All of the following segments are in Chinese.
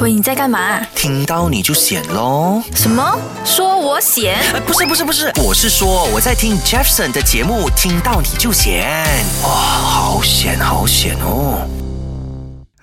喂，你在干嘛？听到你就显喽。什么？说我显？呃，不是不是不是，我是说我在听 Jefferson 的节目，听到你就显。哇，好险好险哦。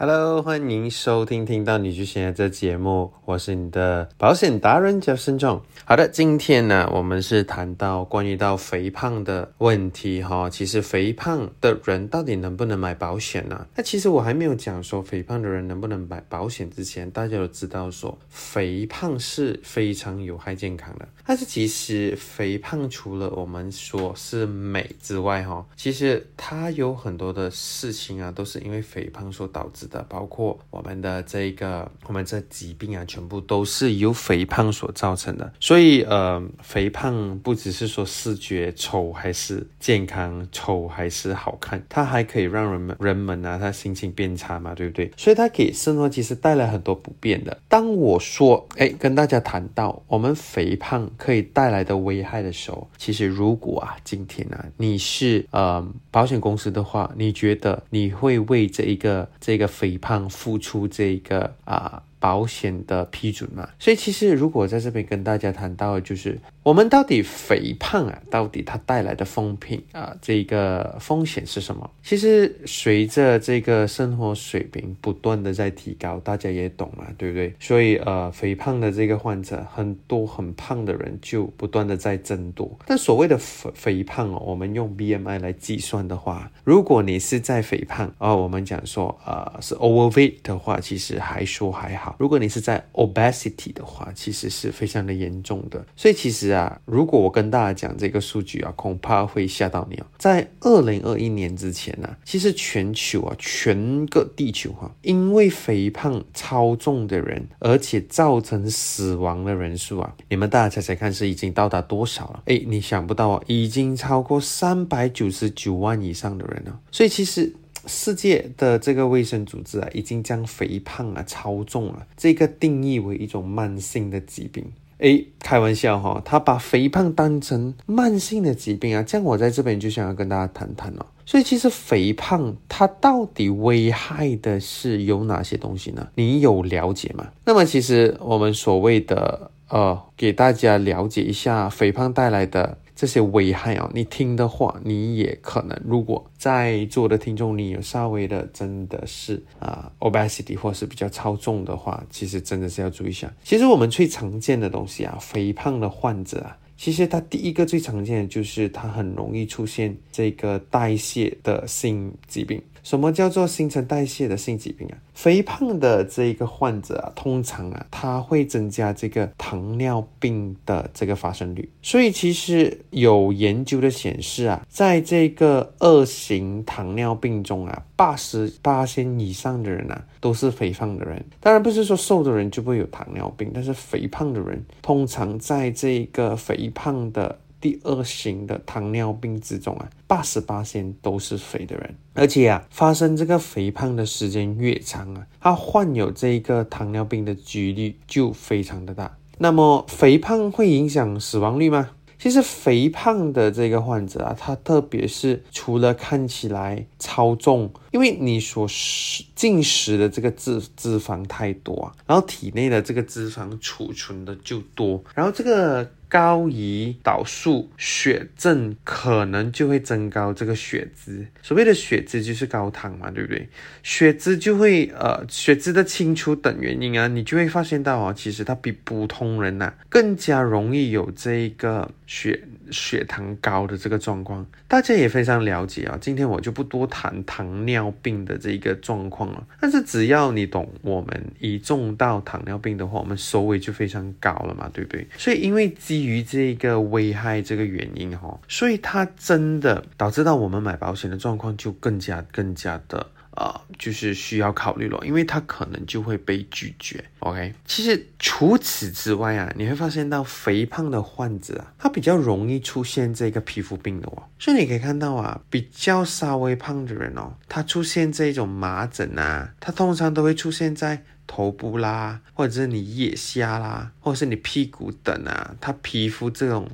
Hello，欢迎收听《听到你就现在》这节目，我是你的保险达人 Jeff 慎重。好的，今天呢，我们是谈到关于到肥胖的问题哈。其实肥胖的人到底能不能买保险呢？那其实我还没有讲说肥胖的人能不能买保险之前，大家都知道说肥胖是非常有害健康的。但是其实肥胖除了我们说是美之外哈，其实它有很多的事情啊，都是因为肥胖所导致的，包括我们的这个我们这疾病啊，全部都是由肥胖所造成的。所以呃，肥胖不只是说视觉丑还是健康，丑还是好看，它还可以让人们人们啊，他心情变差嘛，对不对？所以它给生活其实带来很多不便的。当我说哎，跟大家谈到我们肥胖可以带来的危害的时候，其实如果啊，今天啊，你是呃保险公司的话，你觉得你会为这一个这个肥胖付出这个啊？保险的批准嘛，所以其实如果在这边跟大家谈到就是我们到底肥胖啊，到底它带来的风评啊，这个风险是什么？其实随着这个生活水平不断的在提高，大家也懂嘛，对不对？所以呃，肥胖的这个患者很多，很胖的人就不断的在增多。但所谓的肥肥胖哦，我们用 BMI 来计算的话，如果你是在肥胖哦，我们讲说呃是 overweight 的话，其实还说还好。如果你是在 obesity 的话，其实是非常的严重的。所以其实啊，如果我跟大家讲这个数据啊，恐怕会吓到你哦。在二零二一年之前呢、啊，其实全球啊，全个地球哈、啊，因为肥胖超重的人，而且造成死亡的人数啊，你们大家猜猜看是已经到达多少了？哎，你想不到啊，已经超过三百九十九万以上的人了。所以其实。世界的这个卫生组织啊，已经将肥胖啊、超重啊这个定义为一种慢性的疾病。诶，开玩笑哈、他把肥胖当成慢性的疾病啊，这样我在这边就想要跟大家谈谈了。所以其实肥胖它到底危害的是有哪些东西呢？你有了解吗？那么其实我们所谓的呃，给大家了解一下肥胖带来的。这些危害啊，你听的话，你也可能，如果在座的听众你有稍微的真的是啊、obesity 或是比较超重的话，其实真的是要注意一下。其实我们最常见的东西啊，肥胖的患者啊，其实他第一个最常见的就是他很容易出现这个代谢的性疾病。什么叫做新陈代谢的性疾病啊？肥胖的这一个患者啊，通常啊，他会增加这个糖尿病的这个发生率。所以其实有研究的显示啊，在这个二型糖尿病中啊，八十八线以上的人啊，都是肥胖的人。当然不是说瘦的人就不会有糖尿病，但是肥胖的人通常在这个肥胖的。第二型的糖尿病之中啊，八十八线都是肥的人，而且啊，发生这个肥胖的时间越长啊，他患有这一个糖尿病的几率就非常的大。那么，肥胖会影响死亡率吗？其实，肥胖的这个患者啊，他特别是除了看起来超重，因为你所食进食的这个脂脂肪太多啊，然后体内的这个脂肪储存的就多，然后这个。高胰岛素血症可能就会增高这个血脂，所谓的血脂就是高糖嘛，对不对？血脂就会呃血脂的清除等原因啊，你就会发现到啊，其实它比普通人呐、更加容易有这个血血糖高的这个状况。大家也非常了解啊，今天我就不多谈糖尿病的这一个状况了。但是只要你懂我们一中到糖尿病的话，我们收尾就非常高了嘛，对不对？所以因为基于这个危害这个原因哈，所以它真的导致到我们买保险的状况就更加更加的啊、呃，就是需要考虑了，因为他可能就会被拒绝。OK，其实除此之外啊，你会发现到肥胖的患者啊，他比较容易出现这个皮肤病的哦。所以你可以看到啊，比较稍微胖的人哦，他出现这种麻疹啊，他通常都会出现在。头部啦，或者是你腋下啦，或者是你屁股等啊，他皮肤这种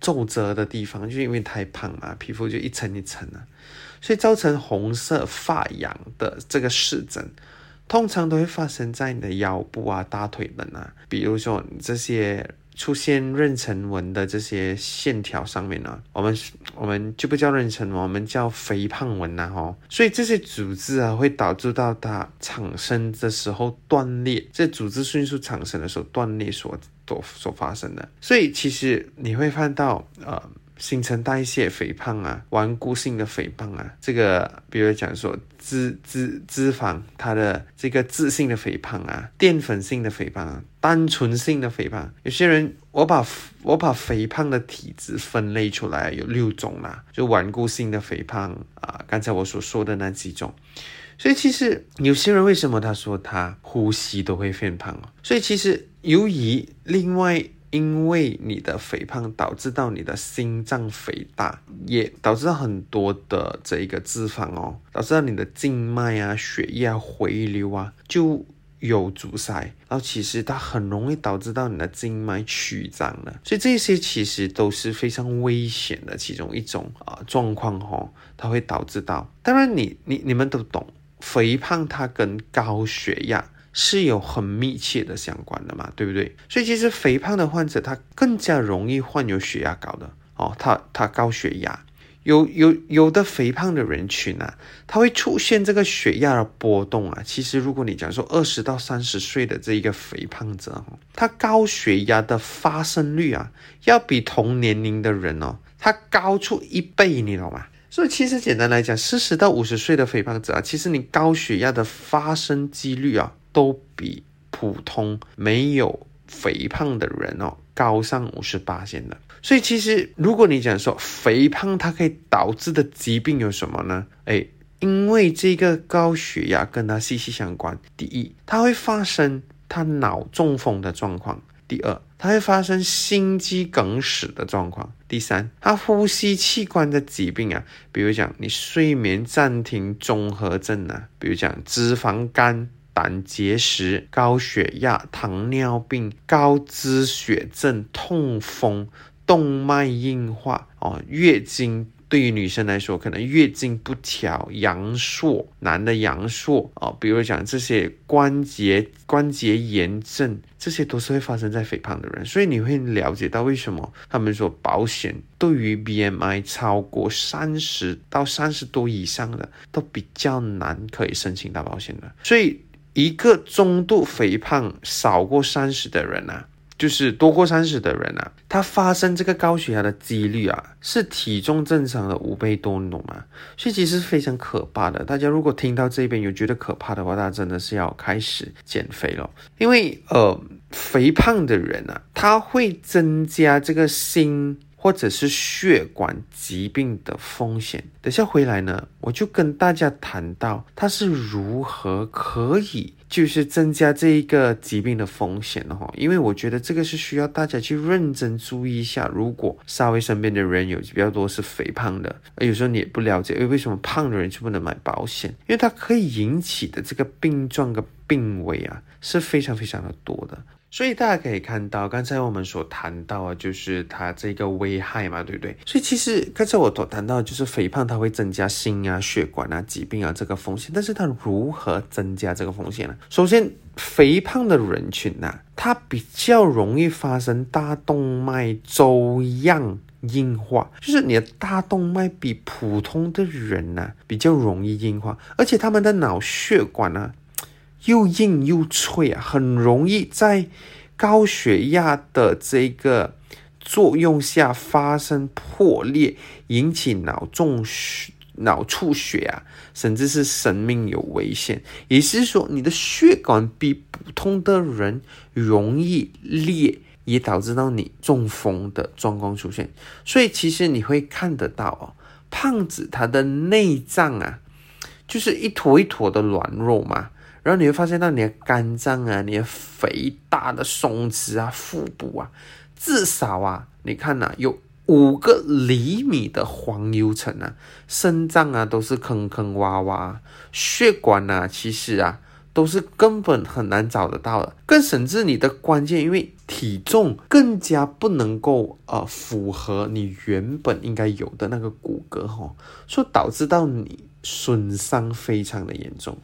皱褶的地方，就因为太胖嘛，皮肤就一层一层啊，所以造成红色发痒的这个湿疹，通常都会发生在你的腰部啊、大腿等啊，比如说这些。出现妊娠纹的这些线条上面呢，我们我们就不叫妊娠纹，我们叫肥胖纹呐吼。所以这些组织啊，会导致到它产生的时候断裂，这组织迅速产生的时候断裂所所所发生的。所以其实你会看到呃。新陈代谢肥胖啊，顽固性的肥胖啊，这个比如讲说脂脂脂肪，它的这个脂性的肥胖啊，淀粉性的肥胖啊，单纯性的肥胖。有些人，我把我把肥胖的体质分类出来有六种啦，就顽固性的肥胖啊，刚才我所说的那几种。所以其实有些人为什么他说他呼吸都会变胖哦？所以其实由于另外。因为你的肥胖导致到你的心脏肥大，也导致很多的这一个脂肪哦，导致到你的静脉啊、血液啊回流啊就有阻塞，然后其实它很容易导致到你的静脉曲张了，所以这些其实都是非常危险的其中一种啊状况哦，它会导致到，当然你你你们都懂，肥胖它跟高血压。是有很密切的相关的嘛，对不对？所以其实肥胖的患者他更加容易患有血压高的哦，他他高血压，有有有的肥胖的人群啊，他会出现这个血压的波动啊。其实如果你讲说二十到三十岁的这一个肥胖者，他高血压的发生率啊，要比同年龄的人哦，他高出一倍，你懂吗？所以其实简单来讲，四十到五十岁的肥胖者啊，其实你高血压的发生几率啊。都比普通没有肥胖的人哦高上五十八线的，所以其实如果你讲说肥胖它可以导致的疾病有什么呢？哎，因为这个高血压跟它息息相关。第一，它会发生它脑中风的状况；第二，它会发生心肌梗死的状况；第三，它呼吸器官的疾病啊，比如讲你睡眠暂停综合症啊，比如讲脂肪肝。胆结石、高血压、糖尿病、高脂血症、痛风、动脉硬化哦，月经对于女生来说，可能月经不调、阳朔，男的阳朔哦，比如讲这些关节关节炎症，这些都是会发生在肥胖的人，所以你会了解到为什么他们说保险对于 BMI 超过三十到三十多以上的都比较难可以申请到保险的，所以。一个中度肥胖少过三十的人啊，就是多过三十的人啊，他发生这个高血压的几率啊，是体重正常的五倍多，你懂吗？所以其实非常可怕的。大家如果听到这边有觉得可怕的话，大家真的是要开始减肥了，因为呃，肥胖的人啊，他会增加这个心。或者是血管疾病的风险。等下回来呢，我就跟大家谈到它是如何可以就是增加这一个疾病的风险的哈。因为我觉得这个是需要大家去认真注意一下。如果稍微身边的人有比较多是肥胖的，有时候你也不了解，诶，为什么胖的人就不能买保险？因为它可以引起的这个病状跟病危啊是非常非常的多的。所以大家可以看到，刚才我们所谈到啊，就是它这个危害嘛，对不对？所以其实刚才我所谈到，就是肥胖它会增加心啊、血管啊疾病啊这个风险。但是它如何增加这个风险呢？首先，肥胖的人群呐，它比较容易发生大动脉粥样硬化，就是你的大动脉比普通的人呐比较容易硬化，而且他们的脑血管呢。又硬又脆啊，很容易在高血压的这个作用下发生破裂，引起脑中血、脑出血啊，甚至是生命有危险。也是说，你的血管比普通的人容易裂，也导致到你中风的状况出现。所以，其实你会看得到哦，胖子他的内脏啊，就是一坨一坨的软肉嘛。然后你会发现到你的肝脏啊，你的肥大的松弛啊，腹部啊，至少啊，你看呐，有五个厘米的黄油层啊，肾脏啊都是坑坑洼洼，血管啊，其实啊都是根本很难找得到的，更甚至你的关键，因为体重更加不能够呃符合你原本应该有的那个骨骼哈，所以导致到你损伤非常的严重。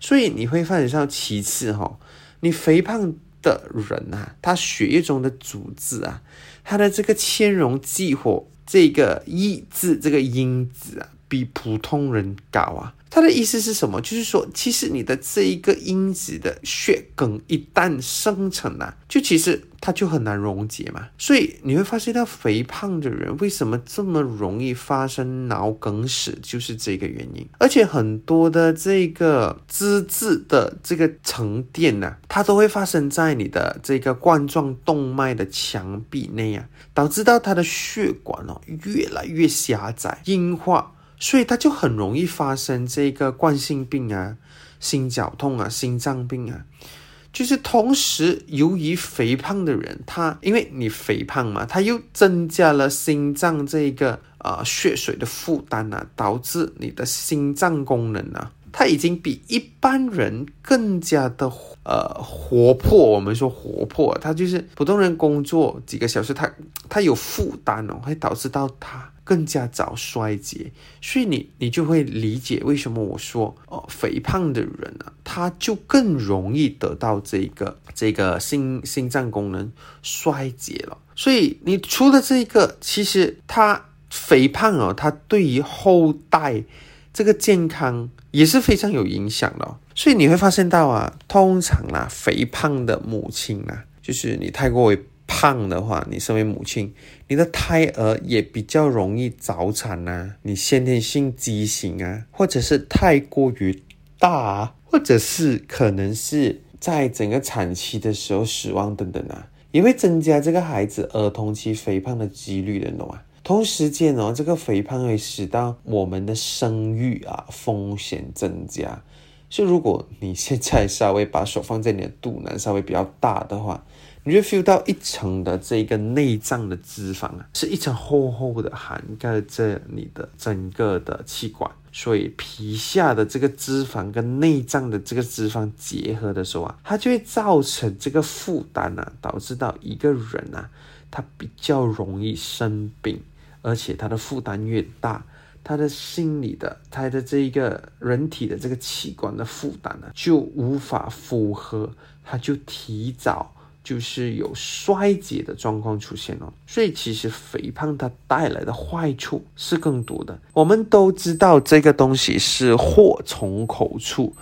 所以你会发现到，其次哈，你肥胖的人啊，他血液中的组织啊，他的这个纤溶激活这个抑制这个因子啊，比普通人高啊。他的意思是什么？就是说，其实你的这一个因子的血梗一旦生成了，就其实它就很难溶解嘛。所以你会发现到肥胖的人为什么这么容易发生脑梗死，就是这个原因。而且很多的这个脂质的这个沉淀呢，它都会发生在你的这个冠状动脉的墙壁内啊，导致到它的血管哦越来越狭窄、硬化。所以它就很容易发生这个冠心病啊、心绞痛啊、心脏病啊。就是同时，由于肥胖的人，他因为你肥胖嘛，他又增加了心脏这个啊血水的负担啊，导致你的心脏功能啊，它已经比一般人更加的呃活泼。我们说活泼，他就是普通人工作几个小时，他他有负担哦，会导致到他。更加早衰竭，所以你你就会理解为什么我说哦，肥胖的人啊，他就更容易得到这个这个心心脏功能衰竭了。所以你除了这一个，其实他肥胖哦，他对于后代这个健康也是非常有影响的。所以你会发现到啊，通常啊，肥胖的母亲啊，就是你太过于。胖的话，你身为母亲，你的胎儿也比较容易早产啊，你先天性畸形啊，或者是太过于大，或者是可能是在整个产期的时候死亡等等啊，也会增加这个孩子儿童期肥胖的几率的，懂吗？同时间哦，这个肥胖会使到我们的生育啊风险增加，所以如果你现在稍微把手放在你的肚腩稍微比较大的话。你就 feel 到一层的这个内脏的脂肪啊，是一层厚厚的涵盖着你的整个的气管，所以皮下的这个脂肪跟内脏的这个脂肪结合的时候啊，它就会造成这个负担啊，导致到一个人啊，他比较容易生病，而且他的负担越大，他的心理的，他的这一个人体的这个器官的负担呢，就无法负荷，他就提早。就是有衰竭的状况出现了，所以其实肥胖它带来的坏处是更多的。我们都知道这个东西是祸从口出，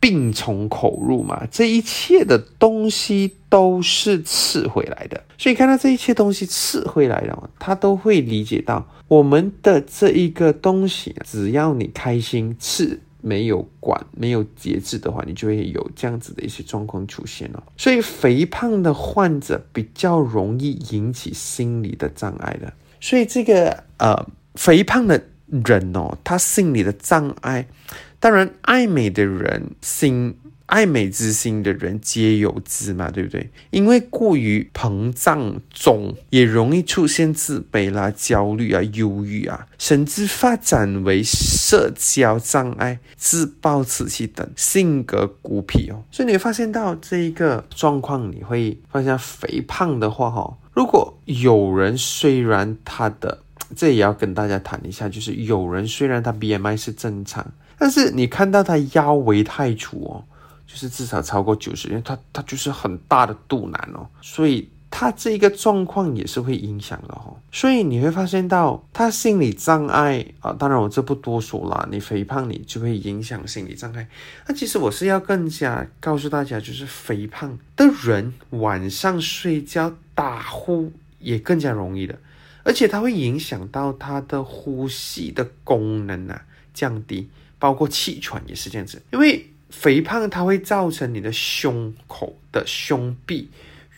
病从口入嘛，这一切的东西都是吃回来的。所以看到这一切东西吃回来了，他都会理解到我们的这一个东西，只要你开心吃。没有管、没有节制的话，你就会有这样子的一些状况出现了。所以，肥胖的患者比较容易引起心理的障碍的。所以，这个呃，肥胖的人哦，他心理的障碍，当然，爱美的人心。爱美之心的人皆有之嘛，对不对？因为过于膨胀肿，也容易出现自卑啦、焦虑啊、忧郁啊，甚至发展为社交障碍、自暴自弃等性格孤僻哦。所以你会发现到这一个状况，你会发现肥胖的话，哈，如果有人虽然他的，这也要跟大家谈一下，就是有人虽然他 BMI 是正常，但是你看到他腰围太粗哦。就是至少超过九十，因为他他就是很大的肚腩哦，所以他这一个状况也是会影响的哦。所以你会发现到他心理障碍啊，当然我这不多说了，你肥胖你就会影响心理障碍。那其实我是要更加告诉大家，就是肥胖的人晚上睡觉打呼也更加容易的，而且它会影响到他的呼吸的功能啊降低，包括气喘也是这样子，因为。肥胖它会造成你的胸口的胸壁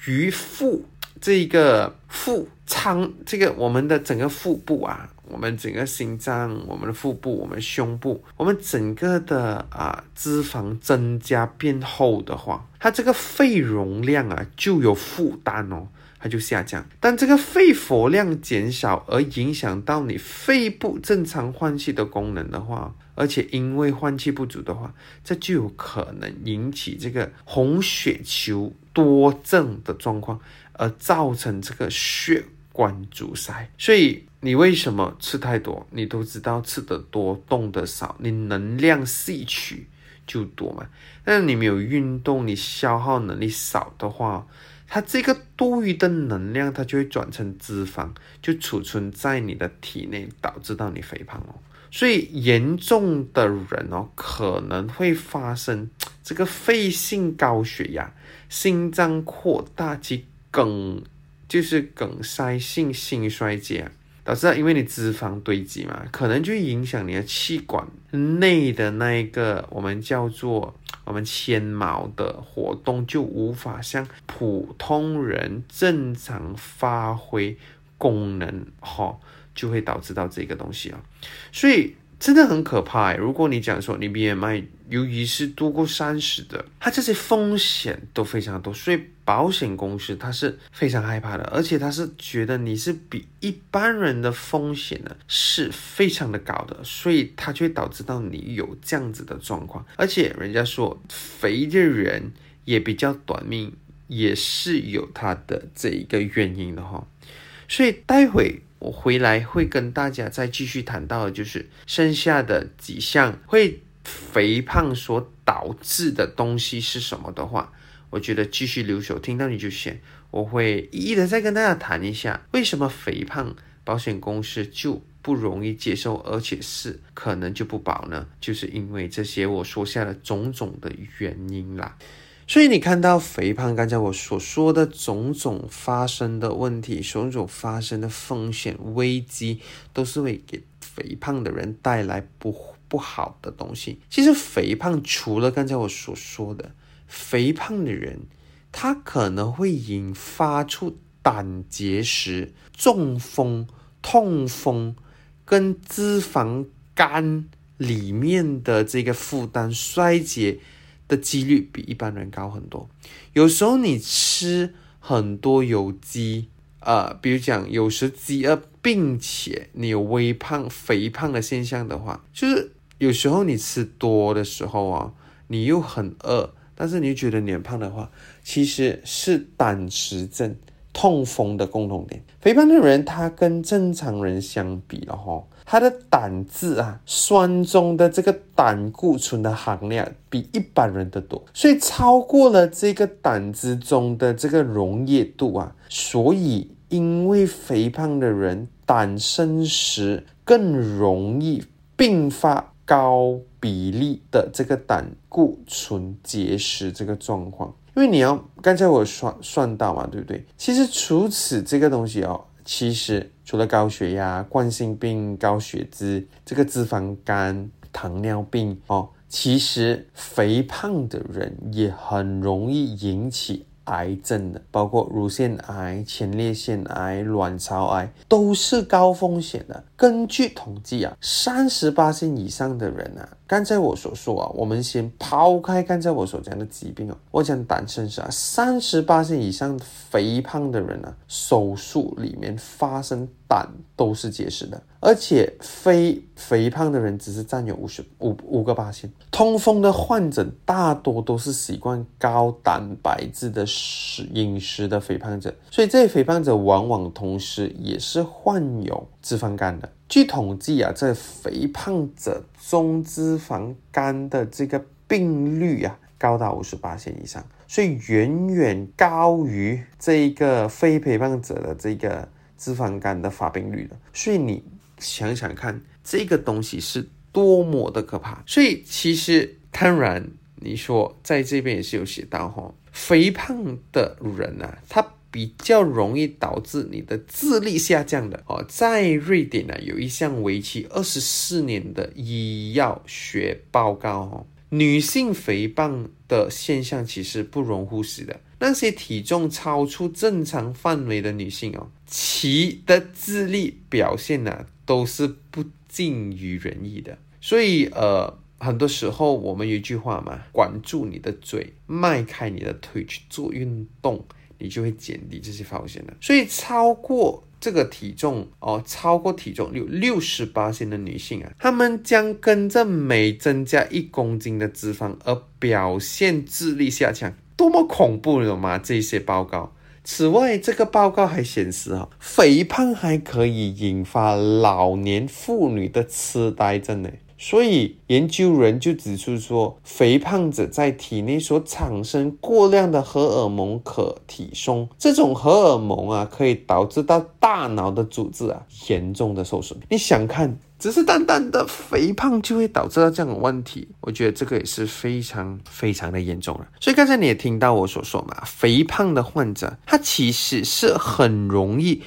与腹这个腹腔，这个我们的整个腹部啊，我们整个心脏，我们的腹部，我们胸部，我们整个的啊脂肪增加变厚的话，它这个肺容量啊就有负担哦。它就下降，但这个肺活量减少而影响到你肺部正常换气的功能的话，而且因为换气不足的话，这就有可能引起这个红血球多症的状况，而造成这个血管阻塞。所以你为什么吃太多？你都知道吃得多动得少，你能量吸取。就多嘛。但是你没有运动，你消耗能力少的话，它这个多余的能量，它就会转成脂肪，就储存在你的体内，导致到你肥胖哦。所以严重的人哦，可能会发生这个肺性高血压、心脏扩大及梗，就是梗塞性心衰竭。导致因为你脂肪堆积嘛，可能就影响你的气管内的那一个我们叫做我们纤毛的活动，就无法像普通人正常发挥功能，哈，就会导致到这个东西啊，所以。真的很可怕如果你讲说你 BMI 由于是多过三十的，它这些风险都非常多，所以保险公司它是非常害怕的，而且它是觉得你是比一般人的风险呢是非常的高的，所以它就会导致到你有这样子的状况。而且人家说肥的人也比较短命，也是有它的这一个原因的哈。所以待会。我回来会跟大家再继续谈到的，就是剩下的几项会肥胖所导致的东西是什么的话，我觉得继续留守，听到你就选。我会一一的再跟大家谈一下，为什么肥胖保险公司就不容易接受，而且是可能就不保呢？就是因为这些我说下的种种的原因啦。所以你看到肥胖，刚才我所说的种种发生的问题，种种发生的风险危机，都是会给肥胖的人带来不不好的东西。其实肥胖除了刚才我所说的，肥胖的人他可能会引发出胆结石、中风、痛风，跟脂肪肝里面的这个负担衰竭。的几率比一般人高很多。有时候你吃很多有机，呃，比如讲有时饥饿，并且你有微胖、肥胖的现象的话，就是有时候你吃多的时候啊，你又很饿，但是你觉得脸胖的话，其实是胆石症、痛风的共同点。肥胖的人他跟正常人相比了哈。它的胆汁啊，酸中的这个胆固醇的含量比一般人的多，所以超过了这个胆汁中的这个溶液度啊，所以因为肥胖的人胆生时更容易并发高比例的这个胆固醇结石这个状况，因为你要刚才我算算到嘛，对不对？其实除此这个东西哦。其实除了高血压、冠心病、高血脂、这个脂肪肝、糖尿病哦，其实肥胖的人也很容易引起。癌症的，包括乳腺癌、前列腺癌、卵巢癌，都是高风险的。根据统计啊，三十八岁以上的人啊，刚才我所说啊，我们先抛开刚才我所讲的疾病哦，我讲胆生是啊，三十八岁以上肥胖的人啊，手术里面发生胆都是结石的。而且非肥胖的人只是占有五十五五个八千，痛风的患者大多都是习惯高蛋白质的食饮食的肥胖者，所以这些肥胖者往往同时也是患有脂肪肝的。据统计啊，在肥胖者中脂肪肝的这个病率啊，高达五十八线以上，所以远远高于这个非肥胖者的这个脂肪肝的发病率的，所以你。想想看，这个东西是多么的可怕。所以其实当然，你说在这边也是有写到哈，肥胖的人呢，他比较容易导致你的智力下降的哦。在瑞典呢，有一项为期二十四年的医药学报告哦，女性肥胖的现象其实不容忽视的。那些体重超出正常范围的女性哦，其的智力表现呢？都是不尽于人意的，所以呃，很多时候我们有一句话嘛，管住你的嘴，迈开你的腿去做运动，你就会减低这些风险的。所以超过这个体重哦，超过体重有六十八斤的女性啊，她们将跟着每增加一公斤的脂肪而表现智力下降，多么恐怖了吗？这些报告。此外，这个报告还显示，啊，肥胖还可以引发老年妇女的痴呆症呢。所以研究人就指出说，肥胖者在体内所产生过量的荷尔蒙可体松，这种荷尔蒙啊，可以导致到大脑的组织啊严重的受损。你想看？只是单单的肥胖就会导致到这样的问题，我觉得这个也是非常非常的严重了。所以刚才你也听到我所说嘛，肥胖的患者他其实是很容易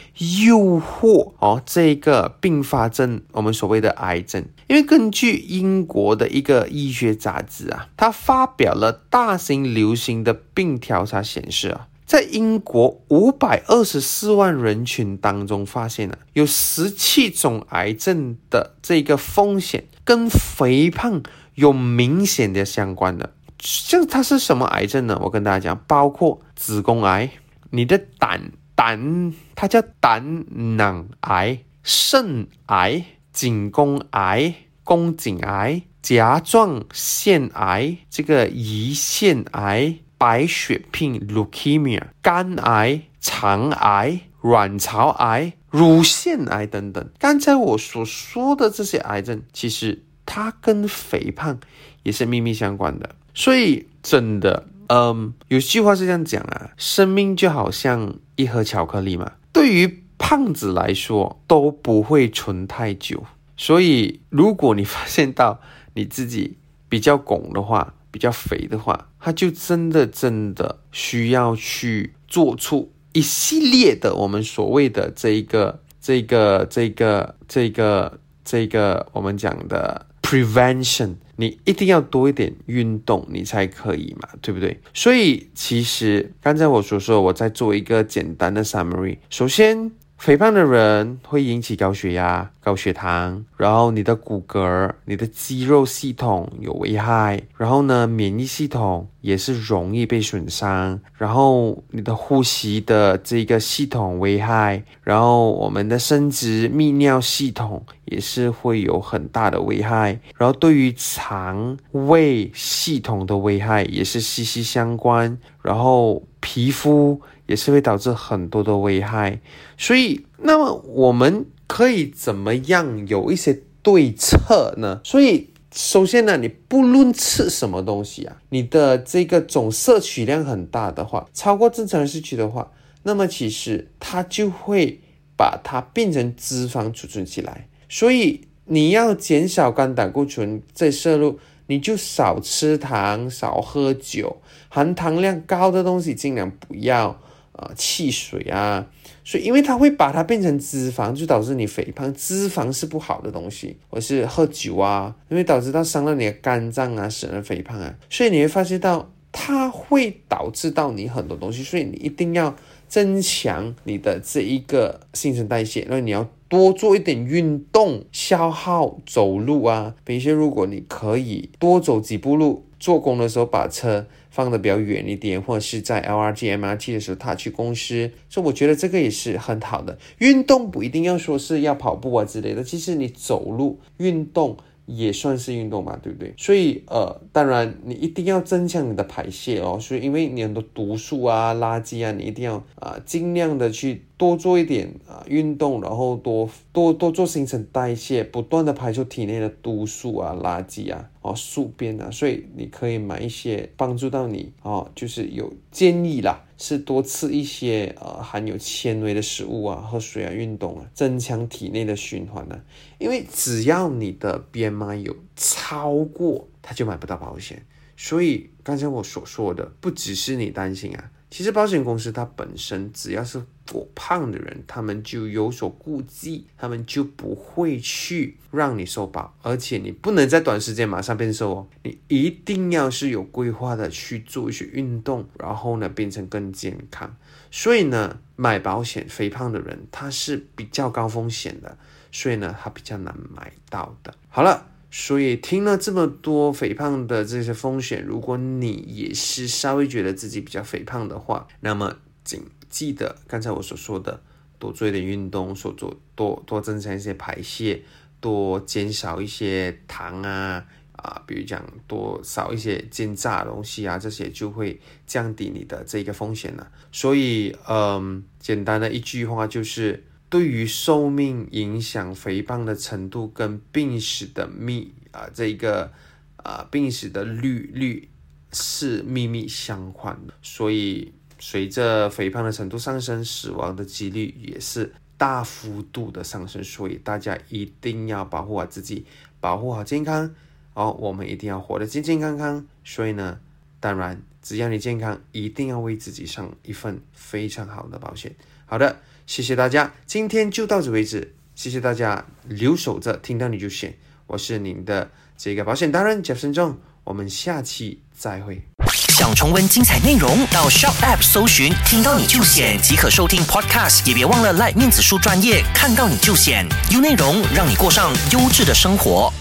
诱惑哦这个并发症，我们所谓的癌症。因为根据英国的一个医学杂志啊，它发表了大型流行的病调查显示啊。在英国五百二十四万人群当中，发现了有十七种癌症的这个风险跟肥胖有明显的相关的。像它是什么癌症呢？我跟大家讲，包括子宫癌、你的胆胆，它叫胆囊癌、肾癌、颈宫癌、宫颈癌、甲状腺癌、这个胰腺癌。白血病 （leukemia）、肝癌、肠癌、卵巢癌、乳腺癌等等。刚才我所说的这些癌症，其实它跟肥胖也是密密相关的。所以，真的，嗯，有句话是这样讲啊：生命就好像一盒巧克力嘛，对于胖子来说都不会存太久。所以，如果你发现到你自己比较拱的话，比较肥的话，他就真的真的需要去做出一系列的我们所谓的这一个这个这个这个这个我们讲的 prevention，你一定要多一点运动，你才可以嘛，对不对？所以其实刚才我所说，我在做一个简单的 summary，首先。肥胖的人会引起高血压、高血糖，然后你的骨骼、你的肌肉系统有危害，然后呢，免疫系统也是容易被损伤，然后你的呼吸的这个系统危害，然后我们的生殖泌尿系统也是会有很大的危害，然后对于肠胃系统的危害也是息息相关，然后皮肤。也是会导致很多的危害，所以那么我们可以怎么样有一些对策呢？所以首先呢，你不论吃什么东西啊，你的这个总摄取量很大的话，超过正常人摄取的话，那么其实它就会把它变成脂肪储存起来。所以你要减少肝胆固醇再摄入，你就少吃糖，少喝酒，含糖量高的东西尽量不要。啊，汽水啊，所以因为它会把它变成脂肪，就导致你肥胖。脂肪是不好的东西，或是喝酒啊，因为导致到伤了你的肝脏啊，使人肥胖啊。所以你会发现到它会导致到你很多东西，所以你一定要增强你的这一个新陈代谢，那你要多做一点运动，消耗走路啊。比如说，如果你可以多走几步路，做工的时候把车。放的比较远一点，或者是在 L R G M R T 的时候，他去公司，所以我觉得这个也是很好的。运动不一定要说是要跑步啊之类的，其实你走路运动。也算是运动嘛，对不对？所以呃，当然你一定要增强你的排泄哦。所以因为你很多毒素啊、垃圾啊，你一定要啊尽量的去多做一点啊运动，然后多多多做新陈代谢，不断的排出体内的毒素啊、垃圾啊、哦宿便啊。所以你可以买一些帮助到你哦，就是有建议啦。是多吃一些呃含有纤维的食物啊，喝水啊，运动啊，增强体内的循环呢。因为只要你的 BMI 有超过，他就买不到保险。所以刚才我所说的，不只是你担心啊。其实保险公司它本身只要是过胖的人，他们就有所顾忌，他们就不会去让你受保，而且你不能在短时间马上变瘦哦，你一定要是有规划的去做一些运动，然后呢变成更健康。所以呢，买保险肥胖的人他是比较高风险的，所以呢他比较难买到的。好了。所以听了这么多肥胖的这些风险，如果你也是稍微觉得自己比较肥胖的话，那么请记得刚才我所说的，多做一点运动，所做多多增强一些排泄，多减少一些糖啊啊，比如讲多少一些煎炸东西啊，这些就会降低你的这个风险了。所以，嗯，简单的一句话就是。对于寿命影响、肥胖的程度跟病史的密啊这个啊病史的率率是密密相关的，所以随着肥胖的程度上升，死亡的几率也是大幅度的上升，所以大家一定要保护好自己，保护好健康哦，我们一定要活得健健康康。所以呢，当然只要你健康，一定要为自己上一份非常好的保险。好的，谢谢大家，今天就到此为止。谢谢大家留守着，听到你就选。我是您的这个保险达人 Jeff 慎重，我们下期再会。想重温精彩内容，到 Shop App 搜寻“听到你就选”即可收听 Podcast，也别忘了 Like 面子书专业，看到你就选，有内容让你过上优质的生活。